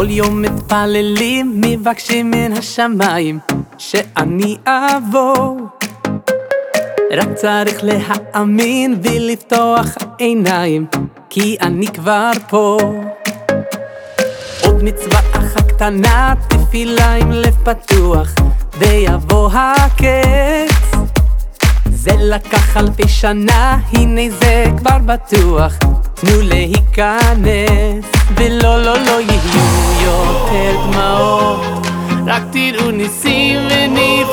כל יום מתפללים, מבקשים מן השמיים שאני אבוא רק צריך להאמין ולפתוח העיניים כי אני כבר פה. עוד מצווה אחת קטנה, תפילה עם לב פתוח ויבוא הקץ. זה לקח אלפי שנה, הנה זה כבר בטוח תנו להיכנס ולא לא לא יהיו יותר דמעות. רק תראו ניסים ונפלאות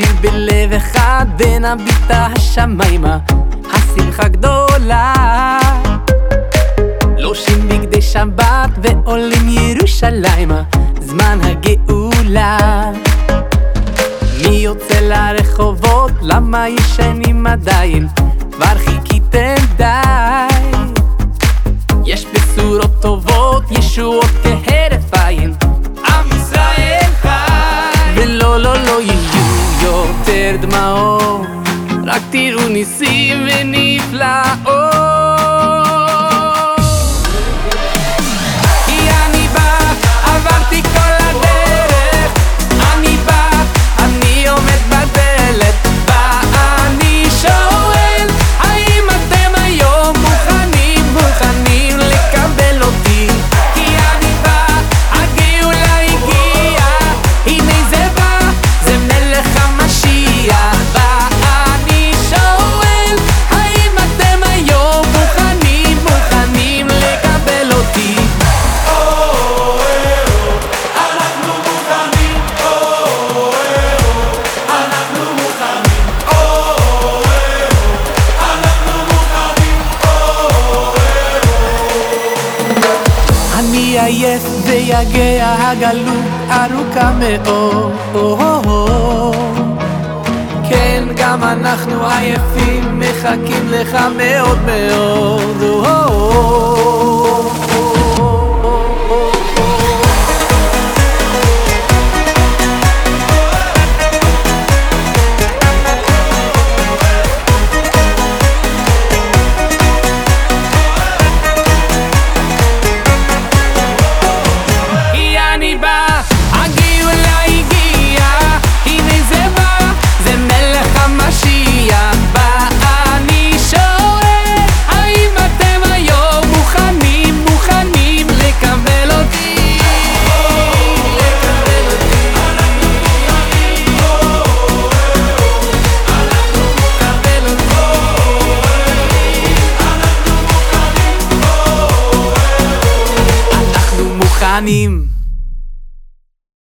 נשיר בלב אחד ונביט השמיימה השמחה גדולה לושים בגדי שבת ועולים ירושלימה זמן הגאולה מי יוצא לרחובות? למה ישנים עדיין? כבר חיכיתם די יש בשורות טובות, ישועות רק תראו ניסים ונפלאות עייף ויגע הגלות ארוכה מאוד. כן, גם אנחנו עייפים מחכים לך מאוד מאוד מוכנים